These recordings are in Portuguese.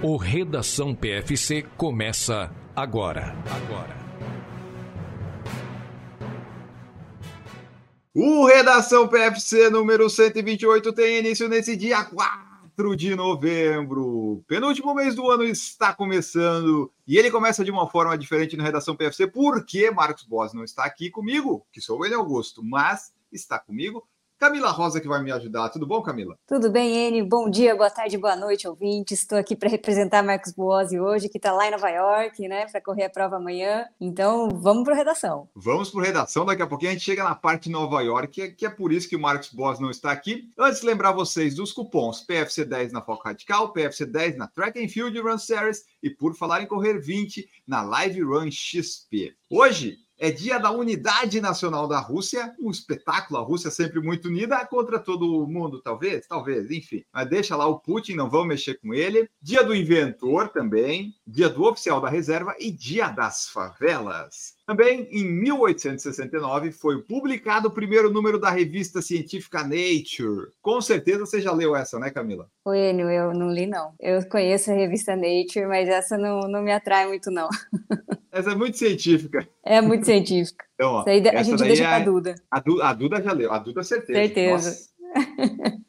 O Redação PFC começa agora. Agora. O Redação PFC número 128 tem início nesse dia 4 de novembro. Penúltimo mês do ano está começando e ele começa de uma forma diferente no Redação PFC porque Marcos Boas não está aqui comigo, que sou ele Augusto, mas está comigo Camila Rosa que vai me ajudar. Tudo bom, Camila? Tudo bem, Enio. Bom dia, boa tarde, boa noite, ouvintes. Estou aqui para representar Marcos Boazzi hoje, que está lá em Nova York, né, para correr a prova amanhã. Então, vamos para redação. Vamos para redação. Daqui a pouquinho a gente chega na parte de Nova York, que é, que é por isso que o Marcos Boas não está aqui. Antes, lembrar vocês dos cupons PFC 10 na Foco Radical, PFC 10 na Track and Field Run Series e, por falar em correr 20, na Live Run XP. Hoje, é dia da Unidade Nacional da Rússia, um espetáculo, a Rússia sempre muito unida contra todo mundo, talvez, talvez, enfim. Mas deixa lá o Putin, não vamos mexer com ele. Dia do inventor também, dia do oficial da reserva e dia das favelas. Também em 1869 foi publicado o primeiro número da revista científica Nature. Com certeza você já leu essa, né, Camila? Oi, Enio, eu não li, não. Eu conheço a revista Nature, mas essa não, não me atrai muito, não. Essa é muito científica. É muito científica. Então, ó, a gente deixa é... para a Duda. A, Du, a Duda já leu, a Duda certeza. Certeza. Nossa.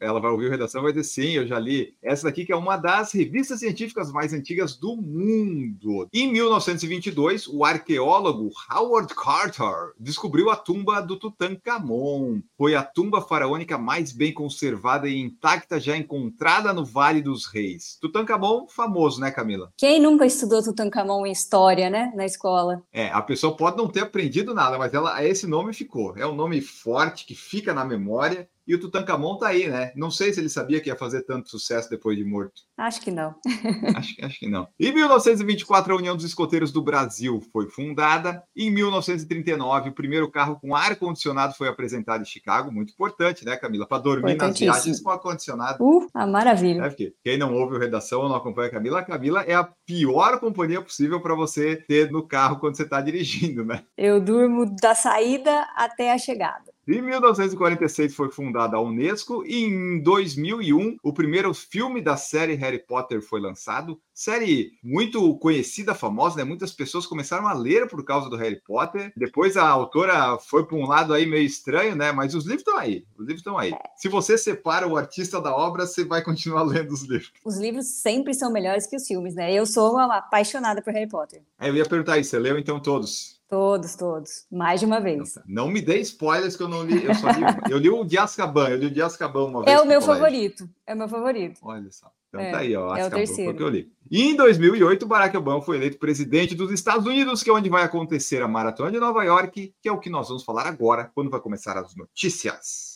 Ela vai ouvir a redação e vai dizer sim, eu já li. Essa daqui que é uma das revistas científicas mais antigas do mundo. Em 1922, o arqueólogo Howard Carter descobriu a tumba do Tutankhamon. Foi a tumba faraônica mais bem conservada e intacta já encontrada no Vale dos Reis. Tutankhamon, famoso, né, Camila? Quem nunca estudou Tutankhamon em história, né, na escola? É, a pessoa pode não ter aprendido nada, mas ela esse nome ficou. É um nome forte que fica na memória e o Tutankhamon tá aí, né? Não sei se ele sabia que ia fazer tanto sucesso depois de morto. Acho que não. acho, acho que não. Em 1924, a União dos Escoteiros do Brasil foi fundada. Em 1939, o primeiro carro com ar-condicionado foi apresentado em Chicago. Muito importante, né, Camila? Para dormir nas viagens com ar-condicionado. Uh, a maravilha. É quem não ouve o Redação ou não acompanha a Camila, a Camila é a pior companhia possível para você ter no carro quando você está dirigindo, né? Eu durmo da saída até a chegada. Em 1946 foi fundada a Unesco e em 2001 o primeiro filme da série Harry Potter foi lançado. Série muito conhecida, famosa, né? Muitas pessoas começaram a ler por causa do Harry Potter. Depois a autora foi para um lado aí meio estranho, né? Mas os livros estão aí. Os livros estão aí. Se você separa o artista da obra, você vai continuar lendo os livros. Os livros sempre são melhores que os filmes, né? Eu sou uma apaixonada por Harry Potter. É, eu ia perguntar isso. Você leu então todos? Todos, todos. Mais de uma vez. Não, não me dê spoilers que eu não li. Eu só li uma. Eu li o de Azkaban. Eu li o de Azkaban uma vez. É o meu favorito. É o meu favorito. Olha só. Então é, tá aí, ó. Azkaban, é o terceiro. que eu li. E em 2008, Barack Obama foi eleito presidente dos Estados Unidos, que é onde vai acontecer a Maratona de Nova York, que é o que nós vamos falar agora, quando vai começar as notícias.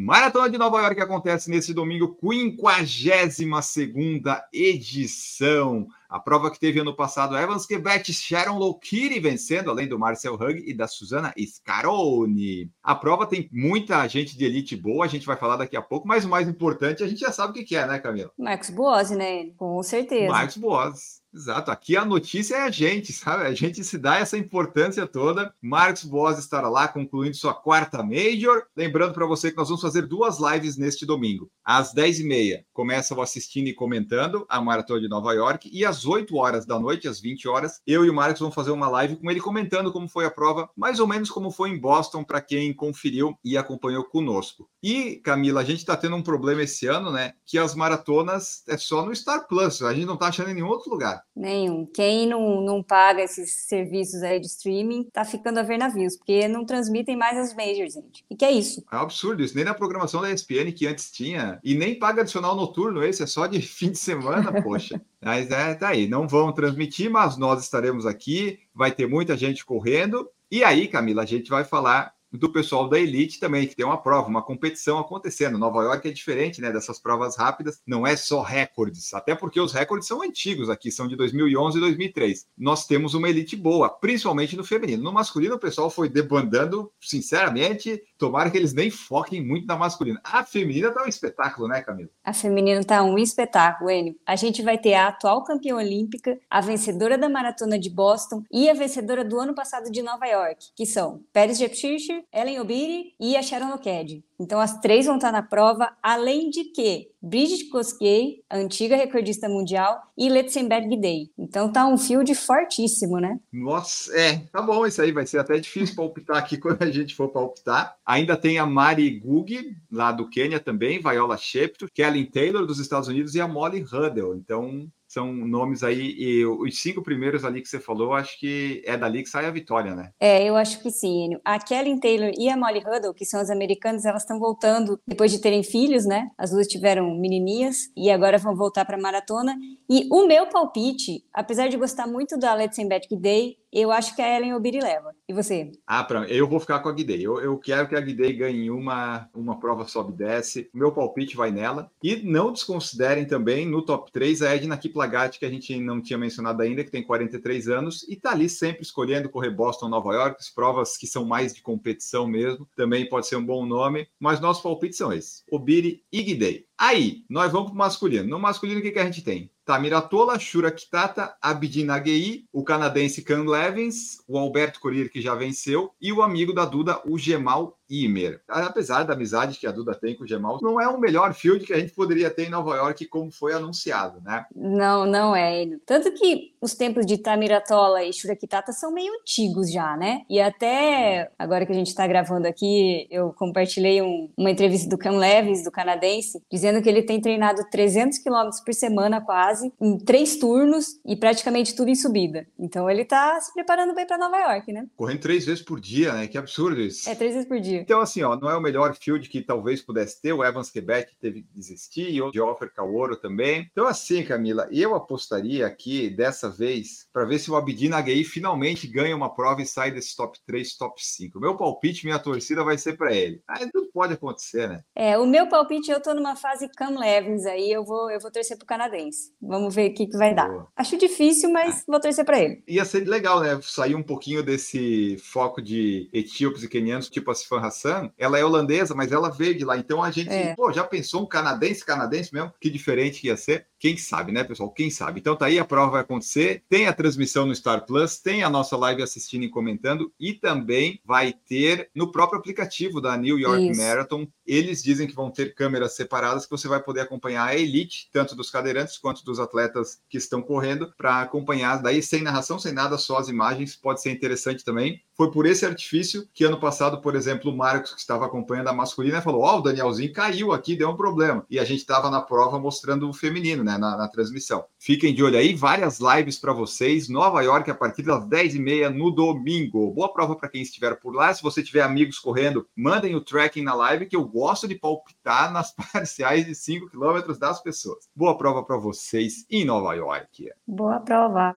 Maratona de Nova York acontece nesse domingo, 52ª edição. A prova que teve ano passado, Evans Quebet, Sharon Lokiri vencendo, além do Marcel Hug e da Susana Scaroni. A prova tem muita gente de elite boa, a gente vai falar daqui a pouco, mas o mais importante, a gente já sabe o que é, né, Camila? Marcos Boas, né? Com certeza. Marcos Boas. Exato, aqui a notícia é a gente, sabe? A gente se dá essa importância toda. Marcos Boas estará lá concluindo sua quarta Major. Lembrando para você que nós vamos fazer duas lives neste domingo. Às 10h30, começa o assistindo e comentando a Maratona de Nova York. E às 8 horas da noite, às 20 horas, eu e o Marcos vamos fazer uma live com ele comentando como foi a prova, mais ou menos como foi em Boston, para quem conferiu e acompanhou conosco. E, Camila, a gente está tendo um problema esse ano, né? Que as maratonas é só no Star Plus. A gente não está achando em nenhum outro lugar. Nenhum. Quem não, não paga esses serviços aí de streaming tá ficando a ver navios, porque não transmitem mais as majors, gente. E que é isso? É um absurdo isso. Nem na programação da ESPN que antes tinha. E nem paga adicional noturno esse, é só de fim de semana, poxa. Mas é, tá aí. Não vão transmitir, mas nós estaremos aqui. Vai ter muita gente correndo. E aí, Camila, a gente vai falar do pessoal da Elite também, que tem uma prova, uma competição acontecendo. Nova York é diferente, né, dessas provas rápidas, não é só recordes, até porque os recordes são antigos aqui, são de 2011 e 2003. Nós temos uma Elite boa, principalmente no feminino. No masculino, o pessoal foi debandando, sinceramente, tomara que eles nem foquem muito na masculina. A feminina tá um espetáculo, né, Camila? A feminina tá um espetáculo, Enio. A gente vai ter a atual campeã olímpica, a vencedora da maratona de Boston e a vencedora do ano passado de Nova York, que são Pérez Jepchirchir Ellen Obiri e a Sharon Oked. Então, as três vão estar na prova, além de que Bridget Kosgei, antiga recordista mundial, e Letzenberg Day. Então, tá um field fortíssimo, né? Nossa, é, tá bom isso aí. Vai ser até difícil palpitar aqui quando a gente for palpitar. Ainda tem a Mari Gug, lá do Quênia também, Viola Shepto, Kellen Taylor, dos Estados Unidos, e a Molly Huddle. Então, são nomes aí, e os cinco primeiros ali que você falou, acho que é dali que sai a vitória, né? É, eu acho que sim. A Kelly Taylor e a Molly Huddle, que são as americanas, elas estão voltando depois de terem filhos, né? As duas tiveram menininhas e agora vão voltar para a maratona. E o meu palpite, apesar de gostar muito da Let's Back Day, eu acho que a Ellen Obiri leva. E você? Ah, pra, eu vou ficar com a Guidei. Eu, eu quero que a Guidei ganhe uma, uma prova sobe e desce. Meu palpite vai nela. E não desconsiderem também no top 3 a Edna Kiplagat, que a gente não tinha mencionado ainda, que tem 43 anos e tá ali sempre escolhendo correr Boston, Nova York, provas que são mais de competição mesmo. Também pode ser um bom nome. Mas nossos palpites são esses: Obiri e Guidei. Aí, nós vamos para o masculino. No masculino, o que, que a gente tem? Tamira Tola, Shura Kitata, Abdin Agei, o canadense Cam Levins, o Alberto Corir, que já venceu, e o amigo da Duda, o Gemal Imer. Apesar da amizade que a Duda tem com o Gemal, não é o melhor field que a gente poderia ter em Nova York, como foi anunciado, né? Não, não é. Tanto que os tempos de Tamiratola e Shurakitata são meio antigos já, né? E até agora que a gente está gravando aqui, eu compartilhei um, uma entrevista do Cam Levis, do canadense, dizendo que ele tem treinado 300 quilômetros por semana quase, em três turnos e praticamente tudo em subida. Então ele está se preparando bem para Nova York, né? Correndo três vezes por dia, né? Que absurdo isso. É, três vezes por dia. Então, assim, ó, não é o melhor field que talvez pudesse ter. O Evans Quebec teve que desistir, e o Geoffrey Kaoro também. Então, assim, Camila, eu apostaria aqui dessa vez para ver se o Abidin Aguei finalmente ganha uma prova e sai desse top 3, top 5. Meu palpite, minha torcida vai ser para ele. Aí tudo pode acontecer, né? É, o meu palpite, eu tô numa fase Cam Levins aí, eu vou, eu vou torcer pro canadense. Vamos ver o que, que vai Boa. dar. Acho difícil, mas ah. vou torcer para ele. Ia ser legal, né? Sair um pouquinho desse foco de etíopes e quenianos, tipo a Sifan Hassan, ela é holandesa, mas ela veio de lá. Então a gente, é. pô, já pensou um canadense, canadense mesmo? Que diferente que ia ser? Quem sabe, né, pessoal? Quem sabe? Então tá aí, a prova vai acontecer. Tem a transmissão no Star Plus, tem a nossa live assistindo e comentando, e também vai ter no próprio aplicativo da New York Isso. Marathon. Eles dizem que vão ter câmeras separadas que você vai poder acompanhar a elite, tanto dos cadeirantes quanto dos atletas que estão correndo, para acompanhar daí sem narração, sem nada, só as imagens. Pode ser interessante também. Foi por esse artifício que ano passado, por exemplo, o Marcos, que estava acompanhando a masculina, falou: Ó, oh, o Danielzinho caiu aqui, deu um problema. E a gente estava na prova mostrando o feminino, né, na, na transmissão. Fiquem de olho aí, várias lives para vocês. Nova York, a partir das 10h30 no domingo. Boa prova para quem estiver por lá. Se você tiver amigos correndo, mandem o tracking na live, que eu gosto de palpitar nas parciais de 5 km das pessoas. Boa prova para vocês em Nova York. Boa prova.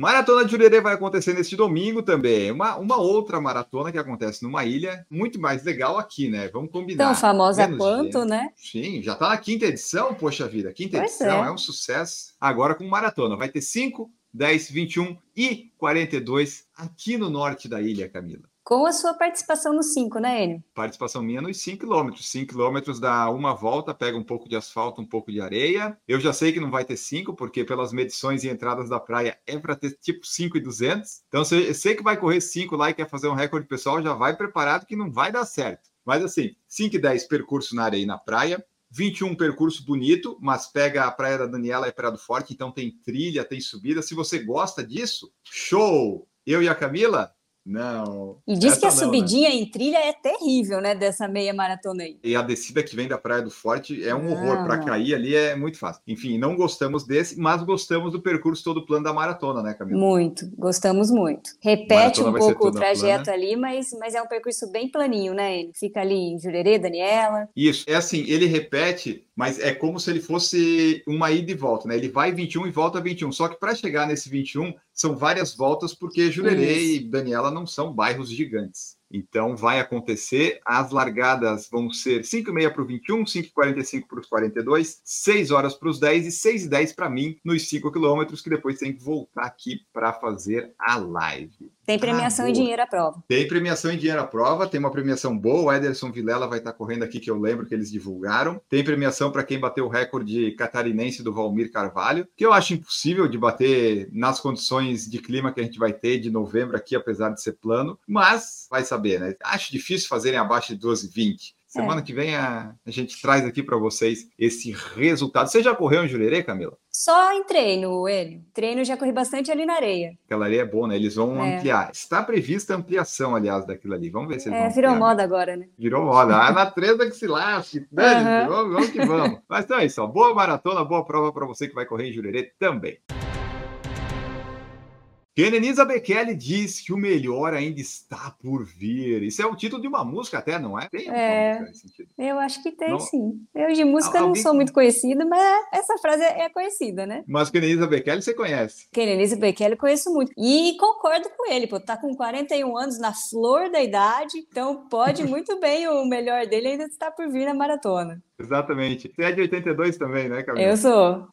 Maratona de Jurerê vai acontecer neste domingo também. Uma, uma outra maratona que acontece numa ilha muito mais legal aqui, né? Vamos combinar. Tão famosa Menos quanto, né? Sim, já está na quinta edição, poxa vida. Quinta pois edição é. é um sucesso. Agora com maratona. Vai ter 5, 10, 21 e 42 aqui no norte da ilha, Camila com a sua participação nos 5, né, Enio? Participação minha nos 5 quilômetros. 5 quilômetros dá uma volta, pega um pouco de asfalto, um pouco de areia. Eu já sei que não vai ter 5, porque pelas medições e entradas da praia é para ter tipo 5 e 200. Então, se eu sei que vai correr 5 lá e quer fazer um recorde pessoal, já vai preparado que não vai dar certo. Mas assim, 5 e 10 percurso na areia e na praia. 21 percurso bonito, mas pega a Praia da Daniela e Praia do Forte, então tem trilha, tem subida. Se você gosta disso, show! Eu e a Camila não. E diz que a não, né? subidinha né? em trilha é terrível, né? Dessa meia maratona aí. E a descida que vem da Praia do Forte é um horror. Para cair ali é muito fácil. Enfim, não gostamos desse, mas gostamos do percurso todo plano da maratona, né, Camila? Muito, gostamos muito. Repete um pouco o trajeto plana. ali, mas, mas é um percurso bem planinho, né? Ele fica ali em Jurerê, Daniela. Isso, é assim, ele repete, mas é como se ele fosse uma ida e volta, né? Ele vai 21 e volta 21. Só que para chegar nesse 21, são várias voltas, porque Jurerê e Daniela não são bairros gigantes. Então vai acontecer. As largadas vão ser 5 e meia para o 21, 5 e 45 para os 42, 6 horas para os 10 e 6 e 10 para mim nos 5 quilômetros, que depois tem que voltar aqui para fazer a live. Tem premiação ah, e dinheiro à prova. Tem premiação e dinheiro à prova, tem uma premiação boa. O Ederson Vilela vai estar correndo aqui, que eu lembro que eles divulgaram. Tem premiação para quem bateu o recorde catarinense do Valmir Carvalho, que eu acho impossível de bater nas condições de clima que a gente vai ter de novembro aqui, apesar de ser plano. Mas vai saber, né? Acho difícil fazerem abaixo de 12,20. Semana é. que vem a, a gente traz aqui para vocês esse resultado. Você já correu em Jurerê, Camila? Só em treino, ele. Treino já corri bastante ali na areia. Aquela areia é boa, né? Eles vão é. ampliar. Está prevista a ampliação, aliás, daquilo ali. Vamos ver se eles é, vão virou ampliar. moda agora, né? Virou moda. Ah, na treta que se lasque. Uhum. Vamos, vamos que vamos. Mas então é isso. Ó. Boa maratona, boa prova para você que vai correr em Jurerê também. Kenenisa Bekele diz que o melhor ainda está por vir. Isso é o título de uma música até, não é? Tem é, Eu acho que tem, não... sim. Eu de música Alguém... não sou muito conhecida, mas essa frase é conhecida, né? Mas Kenenisa Bekele você conhece? Kenenisa Bekele conheço muito. E concordo com ele, pô. Tá com 41 anos, na flor da idade, então pode muito bem o melhor dele ainda está por vir na maratona. Exatamente. Você é de 82 também, né, Camila? Eu sou.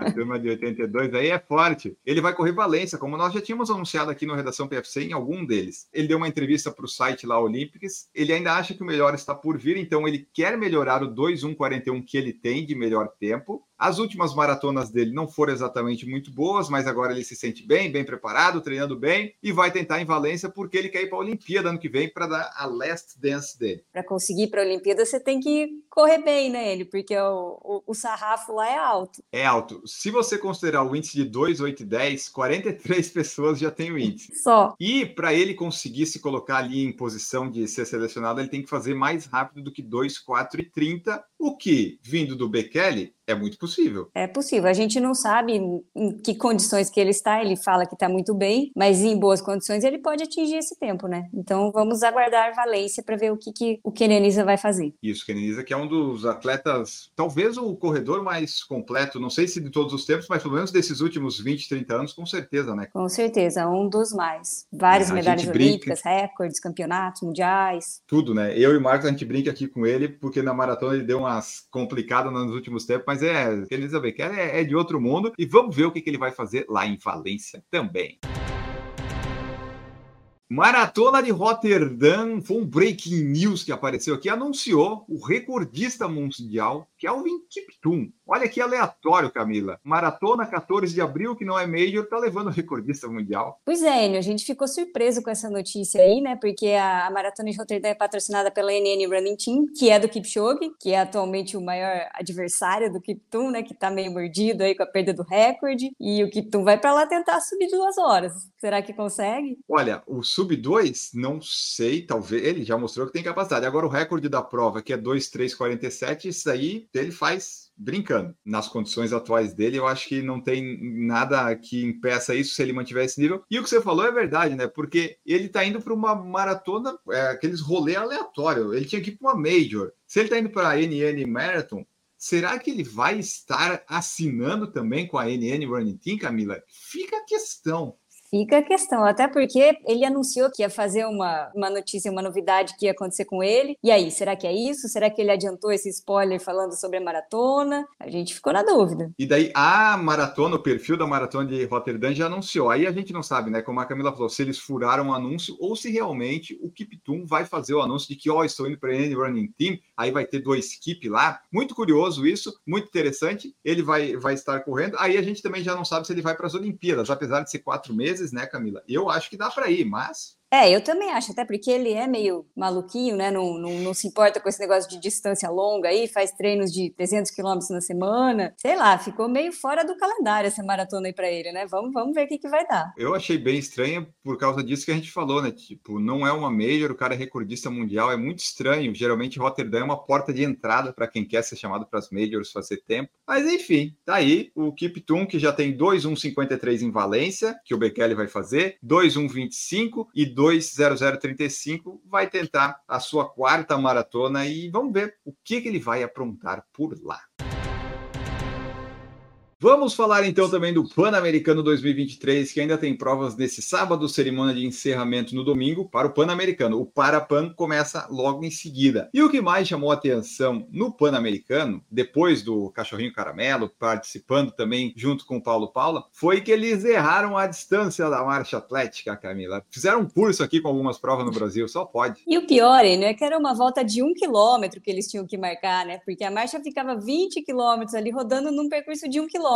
A turma de 82 aí é forte. Ele vai correr Valência, como nós já tínhamos anunciado aqui no Redação PFC em algum deles. Ele deu uma entrevista para o site lá, Olympics. Ele ainda acha que o melhor está por vir, então ele quer melhorar o 2.141 que ele tem de melhor tempo. As últimas maratonas dele não foram exatamente muito boas, mas agora ele se sente bem, bem preparado, treinando bem e vai tentar em Valência porque ele quer ir para a Olimpíada ano que vem para dar a last dance dele. Para conseguir ir para a Olimpíada, você tem que correr bem, né, ele? Porque o, o, o, sarrafo lá é alto. É alto. Se você considerar o índice de 2, 8 e 10, 43 pessoas já têm o índice. Só. E para ele conseguir se colocar ali em posição de ser selecionado, ele tem que fazer mais rápido do que 2, 4 e 30, o que, vindo do Bekele, é muito possível. É possível. A gente não sabe em que condições que ele está. Ele fala que está muito bem, mas em boas condições ele pode atingir esse tempo, né? Então vamos aguardar Valência para ver o que, que o Kenenisa vai fazer. Isso, Kenenisa, que é um dos atletas, talvez o corredor mais completo, não sei se de todos os tempos, mas pelo menos desses últimos 20, 30 anos, com certeza, né? Com certeza, um dos mais. Várias medalhas olímpicas, recordes, campeonatos mundiais. Tudo, né? Eu e o Marcos, a gente brinca aqui com ele, porque na maratona ele deu umas complicadas nos últimos tempos, mas é, Elizabeth é, é de outro mundo e vamos ver o que, que ele vai fazer lá em Valência também. Maratona de Rotterdam foi um breaking news que apareceu aqui, anunciou o recordista mundial Kelvin Kiptum. Olha que aleatório, Camila. Maratona 14 de abril, que não é Major, tá levando o recordista mundial. Pois é, Enio, a gente ficou surpreso com essa notícia aí, né? Porque a, Maratona de Rotterdam é patrocinada pela NN Running Team, que é do Kipchoge, que é atualmente o maior adversário do Kiptum, né? Que tá meio mordido aí com a perda do recorde. E o Kiptum vai para lá tentar subir duas horas. Será que consegue? Olha, o sub 2, não sei, talvez. Ele já mostrou que tem capacidade. Agora, o recorde da prova, que é 2,347, isso aí ele faz brincando. Nas condições atuais dele, eu acho que não tem nada que impeça isso se ele mantiver esse nível. E o que você falou é verdade, né? Porque ele tá indo para uma maratona, é, aqueles rolê aleatório. Ele tinha que ir para uma Major. Se ele tá indo para a NN Marathon, será que ele vai estar assinando também com a NN Running Team, Camila? Fica a questão. Fica a questão, até porque ele anunciou que ia fazer uma, uma notícia, uma novidade que ia acontecer com ele. E aí, será que é isso? Será que ele adiantou esse spoiler falando sobre a maratona? A gente ficou na dúvida. E daí, a maratona, o perfil da maratona de Rotterdam já anunciou. Aí a gente não sabe, né? Como a Camila falou, se eles furaram o anúncio ou se realmente o Kiptum vai fazer o anúncio de que, ó, oh, estou indo para a Running Team, aí vai ter dois Kip lá. Muito curioso isso, muito interessante. Ele vai, vai estar correndo. Aí a gente também já não sabe se ele vai para as Olimpíadas, apesar de ser quatro meses vezes, né, Camila? Eu acho que dá para ir, mas é, eu também acho, até porque ele é meio maluquinho, né? Não, não, não, se importa com esse negócio de distância longa aí, faz treinos de 300 quilômetros na semana. Sei lá, ficou meio fora do calendário essa maratona aí para ele, né? Vamos, vamos ver o que, que vai dar. Eu achei bem estranho por causa disso que a gente falou, né? Tipo, não é uma major, o cara é recordista mundial, é muito estranho. Geralmente Rotterdam é uma porta de entrada para quem quer ser chamado para as majors fazer tempo. Mas enfim, tá aí o Kiptum, que já tem 2,153 em Valência, que o Bekele vai fazer, 2,125 e 20035 vai tentar a sua quarta maratona e vamos ver o que, que ele vai aprontar por lá. Vamos falar então também do Pan-Americano 2023, que ainda tem provas nesse sábado, cerimônia de encerramento no domingo para o Pan-Americano. O Parapan começa logo em seguida. E o que mais chamou atenção no Pan-Americano, depois do Cachorrinho Caramelo, participando também junto com o Paulo Paula, foi que eles erraram a distância da marcha atlética, Camila. Fizeram um curso aqui com algumas provas no Brasil, só pode. E o pior, hein, é que era uma volta de um quilômetro que eles tinham que marcar, né? Porque a marcha ficava 20 quilômetros ali rodando num percurso de um quilômetro.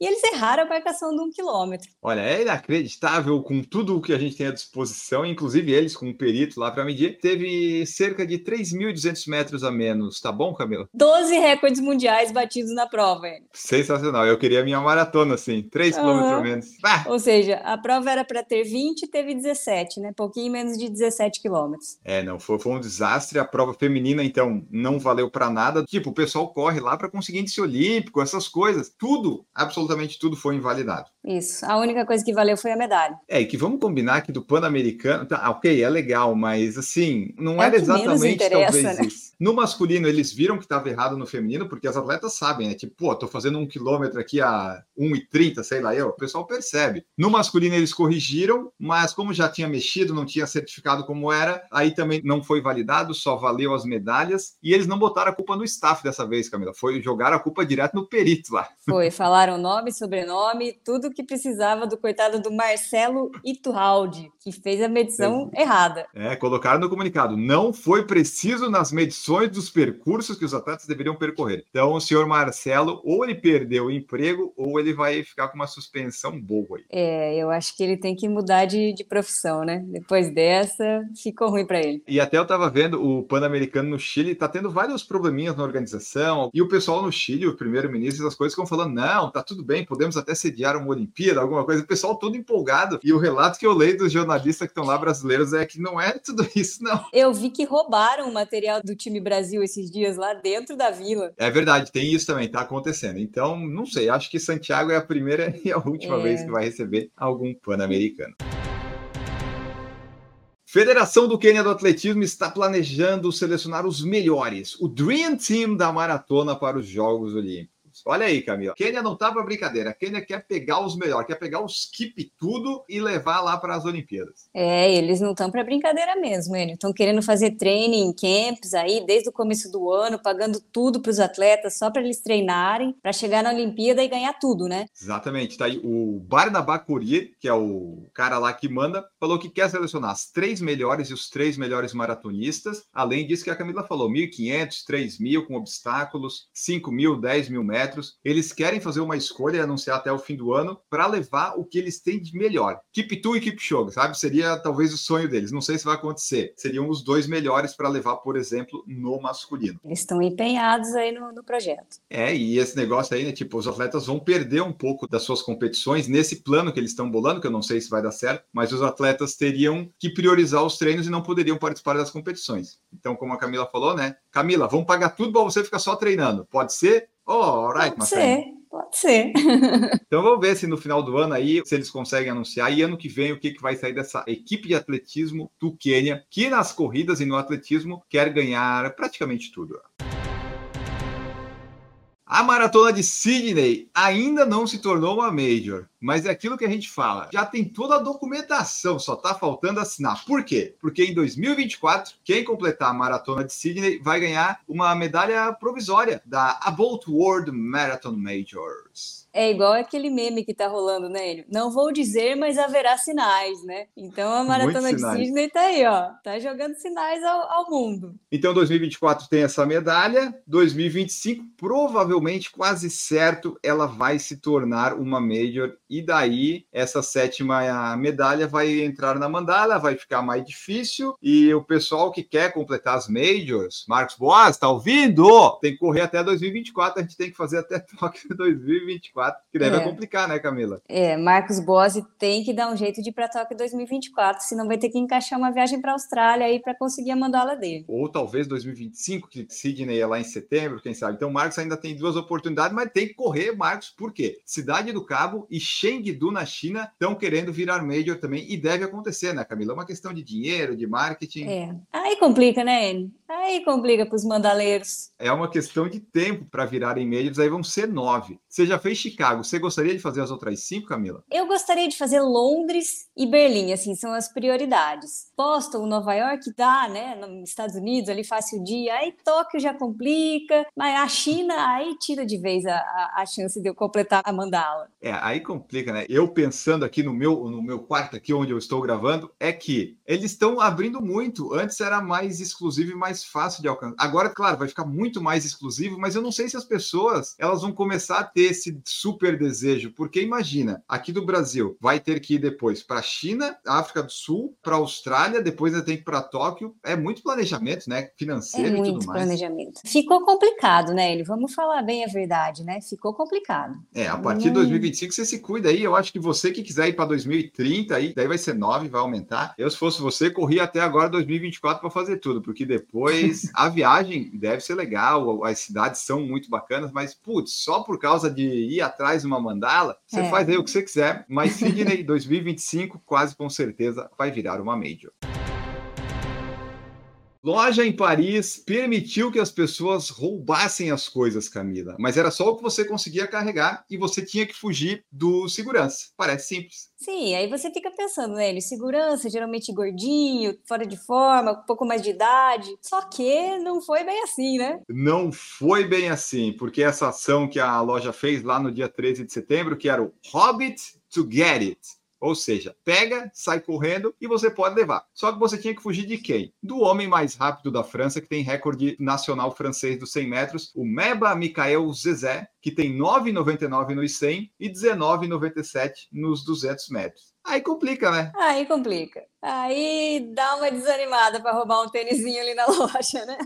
E eles erraram a marcação de um quilômetro. Olha, é inacreditável com tudo o que a gente tem à disposição, inclusive eles com um perito lá para medir. Teve cerca de 3.200 metros a menos, tá bom, Camila? 12 recordes mundiais batidos na prova, hein? Sensacional. Eu queria minha maratona, assim, 3 quilômetros a menos. Ah! Ou seja, a prova era para ter 20, teve 17, né? Pouquinho menos de 17 quilômetros. É, não, foi, foi um desastre. A prova feminina, então, não valeu para nada. Tipo, o pessoal corre lá para conseguir índice olímpico, essas coisas. Tudo, absolutamente tudo foi invalidado. Isso. A única coisa que valeu foi a medalha. É, e que vamos combinar que do Pan-Americano, tá, ok, é legal, mas assim, não é era exatamente talvez né? isso. No masculino, eles viram que estava errado no feminino, porque as atletas sabem, né? Tipo, pô, tô fazendo um quilômetro aqui a 1,30, sei lá eu, o pessoal percebe. No masculino, eles corrigiram, mas como já tinha mexido, não tinha certificado como era, aí também não foi validado, só valeu as medalhas, e eles não botaram a culpa no staff dessa vez, Camila, foi jogar a culpa direto no perito lá. Foi, falaram nome, sobrenome, tudo que precisava do coitado do Marcelo Iturraldi, que fez a medição é. errada. É, colocaram no comunicado, não foi preciso nas medições dos percursos que os atletas deveriam percorrer. Então, o senhor Marcelo, ou ele perdeu o emprego, ou ele vai ficar com uma suspensão boa aí. É, eu acho que ele tem que mudar de, de profissão, né? Depois dessa, ficou ruim para ele. E até eu tava vendo o Pan-Americano no Chile, tá tendo vários probleminhas na organização, e o pessoal no Chile, o primeiro-ministro, as coisas ficam falando, não, tá tudo bem, podemos até sediar uma Olimpíada, alguma coisa, o pessoal todo empolgado. E o relato que eu leio dos jornalistas que estão lá brasileiros é que não é tudo isso, não. Eu vi que roubaram o material do time Brasil esses dias lá dentro da vila. É verdade, tem isso também, tá acontecendo. Então, não sei, acho que Santiago é a primeira e a última é... vez que vai receber algum Pan-Americano. Federação do Quênia do Atletismo está planejando selecionar os melhores, o Dream Team da maratona para os Jogos Olímpicos. Olha aí, Camila. Quênia não tá para brincadeira. Quênia quer pegar os melhores, quer pegar os keep tudo e levar lá para as Olimpíadas. É, eles não estão para brincadeira mesmo, eles estão querendo fazer training camps aí desde o começo do ano, pagando tudo para os atletas só para eles treinarem, para chegar na Olimpíada e ganhar tudo, né? Exatamente. Tá aí o Barnabá Courier, que é o cara lá que manda, falou que quer selecionar as três melhores e os três melhores maratonistas. Além disso que a Camila falou, 1.500, 3.000 com obstáculos, 5.000, 10 mil metros metros. Eles querem fazer uma escolha e anunciar até o fim do ano para levar o que eles têm de melhor. Keep Tu e Keep Show, sabe? Seria talvez o sonho deles. Não sei se vai acontecer. Seriam os dois melhores para levar, por exemplo, no masculino. Eles estão empenhados aí no, no projeto. É, e esse negócio aí, né? Tipo, os atletas vão perder um pouco das suas competições nesse plano que eles estão bolando, que eu não sei se vai dar certo, mas os atletas teriam que priorizar os treinos e não poderiam participar das competições. Então, como a Camila falou, né? Camila, vamos pagar tudo para você ficar só treinando. Pode ser? Oh, Pode ser. Pode ser. então vamos ver se no final do ano aí, se eles conseguem anunciar. E ano que vem, o que, que vai sair dessa equipe de atletismo do Quênia, que nas corridas e no atletismo quer ganhar praticamente tudo. A maratona de Sydney ainda não se tornou uma major, mas é aquilo que a gente fala. Já tem toda a documentação, só está faltando assinar. Por quê? Porque em 2024, quem completar a maratona de Sydney vai ganhar uma medalha provisória da About World Marathon Majors. É igual aquele meme que tá rolando, né, Enio? Não vou dizer, mas haverá sinais, né? Então a maratona de Sydney tá aí, ó. Tá jogando sinais ao, ao, mundo. Então 2024 tem essa medalha. 2025, provavelmente, quase certo, ela vai se tornar uma Major. E daí, essa sétima medalha vai entrar na mandala, vai ficar mais difícil. E o pessoal que quer completar as Majors, Marcos Boas, tá ouvindo? Tem que correr até 2024. A gente tem que fazer até Tóquio 2024 2024, que deve é. complicar, né, Camila? É, Marcos Bossi tem que dar um jeito de ir para Tóquio 2024, senão vai ter que encaixar uma viagem para a Austrália aí para conseguir a mandala dele. Ou talvez 2025, que Sydney é lá em setembro, quem sabe. Então, Marcos ainda tem duas oportunidades, mas tem que correr, Marcos, por quê? Cidade do Cabo e Chengdu, na China, estão querendo virar major também, e deve acontecer, né, Camila? É uma questão de dinheiro, de marketing. É. Aí complica, né, Enio? Aí complica para os mandaleiros. É uma questão de tempo para virarem majors, aí vão ser nove. Você já fez Chicago, você gostaria de fazer as outras cinco, Camila? Eu gostaria de fazer Londres e Berlim, assim, são as prioridades. Boston, Nova York, dá, né, nos Estados Unidos, ali fácil dia, aí Tóquio já complica, mas a China, aí tira de vez a, a, a chance de eu completar a mandala. É, aí complica, né? Eu pensando aqui no meu, no meu quarto aqui onde eu estou gravando, é que eles estão abrindo muito. Antes era mais exclusivo e mais fácil de alcançar. Agora, claro, vai ficar muito mais exclusivo, mas eu não sei se as pessoas elas vão começar a ter esse super desejo, porque imagina, aqui do Brasil vai ter que ir depois para China, África do Sul, para Austrália, depois vai ter que ir para Tóquio. É muito planejamento, né? Financeiro é e tudo mais. planejamento. Ficou complicado, né, ele? Vamos falar bem a verdade, né? Ficou complicado. É, a partir de 2025 você se cuida aí. Eu acho que você que quiser ir para 2030 aí, daí vai ser 9, vai aumentar. Eu se fosse você, corria até agora 2024 para fazer tudo, porque depois a viagem deve ser legal, as cidades são muito bacanas, mas putz, só por causa de ir atrás de uma mandala, você É. faz aí o que você quiser, mas Sydney 2025 quase com certeza vai virar uma major. Loja em Paris permitiu que as pessoas roubassem as coisas, Camila, mas era só o que você conseguia carregar e você tinha que fugir do segurança. Parece simples. Sim, aí você fica pensando nele, segurança, geralmente gordinho, fora de forma, um pouco mais de idade. Só que não foi bem assim, né? Não foi bem assim, porque essa ação que a loja fez lá no dia 13 de setembro, que era o Hobbit to Get It. Ou seja, pega, sai correndo e você pode levar. Só que você tinha que fugir de quem? Do homem mais rápido da França, que tem recorde nacional francês dos 100 metros, o Meba Michael Zezé, que tem 9,99 nos 100 e 19,97 nos 200 metros. Aí complica, né? Aí complica. Aí dá uma desanimada para roubar um tênisinho ali na loja, né?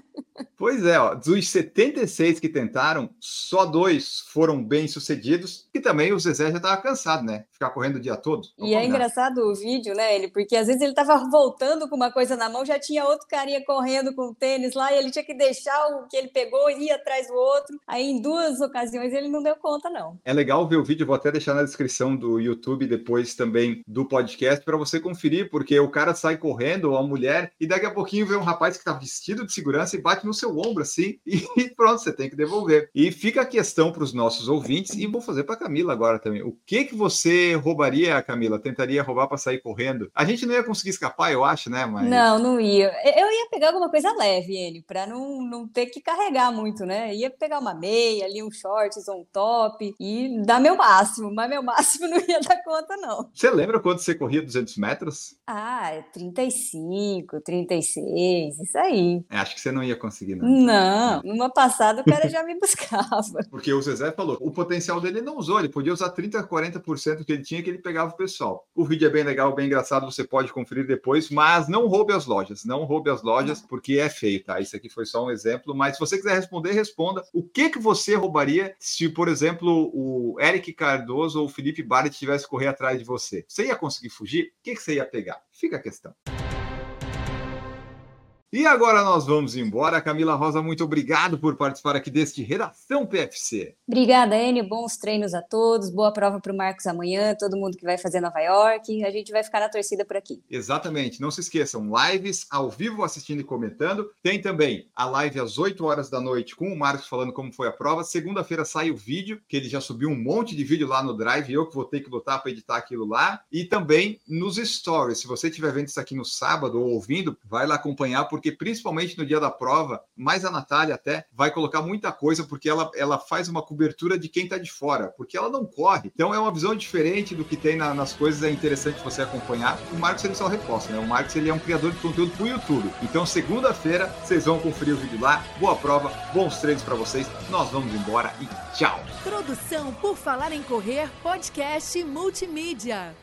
Pois é, ó, dos 76 que tentaram, só dois foram bem sucedidos. E também o Zezé já estava cansado, né? Ficar correndo o dia todo. E é combinar. engraçado o vídeo, né, ele, porque às vezes ele tava voltando com uma coisa na mão, já tinha outro carinha correndo com o tênis lá, e ele tinha que deixar o que ele pegou e ir atrás do outro. Aí em duas ocasiões ele não deu conta, não. É legal ver o vídeo, vou até deixar na descrição do YouTube depois também do podcast para você conferir, porque o cara sai correndo, ou a mulher, e daqui a pouquinho vê um rapaz que está vestido de segurança e bate no seu ombro assim, e pronto, você tem que devolver. E fica a questão para os nossos ouvintes, e vou fazer para Camila agora também. O que que você roubaria, Camila? Tentaria roubar para sair correndo? A gente não ia conseguir escapar, eu acho, né? Mas... Não, não ia. Eu ia pegar alguma coisa leve, ele, para não, não ter que carregar muito, né? Ia pegar uma meia ali, um shorts ou um top e dar meu máximo, mas meu máximo não ia dar conta, não. Você lembra quando você corria 200 metros? Ah, é 35, 36, isso aí. É, acho que você não ia conseguir, não. Não, numa passada o cara já me buscava. Porque o Zezé falou, o potencial dele ele não usou, ele podia usar 30, 40% que ele tinha que ele pegava o pessoal. O vídeo é bem legal, bem engraçado, você pode conferir depois, mas não roube as lojas, não roube as lojas, porque é feio, tá? Isso aqui foi só um exemplo, mas se você quiser responder, responda. O que que você roubaria se, por exemplo, o Eric Cardoso ou o Felipe Barret tivesse correr atrás de você? Você ia conseguir fugir? O que que você ia pegar? Fica a questão. E agora nós vamos embora. Camila Rosa, muito obrigado por participar aqui deste Redação PFC. Obrigada, Enio. Bons treinos a todos. Boa prova para o Marcos amanhã. Todo mundo que vai fazer Nova York. A gente vai ficar na torcida por aqui. Exatamente. Não se esqueçam, lives ao vivo assistindo e comentando. Tem também a live às 8 horas da noite com o Marcos falando como foi a prova. Segunda-feira sai o vídeo, que ele já subiu um monte de vídeo lá no Drive. Eu que vou ter que lutar para editar aquilo lá. E também nos stories. Se você estiver vendo isso aqui no sábado ou ouvindo, vai lá acompanhar, porque principalmente no dia da prova, mais a Natália até vai colocar muita coisa, porque ela, ela faz uma cobertura de quem está de fora, porque ela não corre. Então é uma visão diferente do que tem na- nas coisas, é interessante você acompanhar. O Marcos ele só reposta, né? O Marcos ele é um criador de conteúdo para o YouTube. Então segunda-feira vocês vão conferir o vídeo lá. Boa prova, bons treinos para vocês. Nós vamos embora e tchau. Produção por Falar em Correr, podcast multimídia.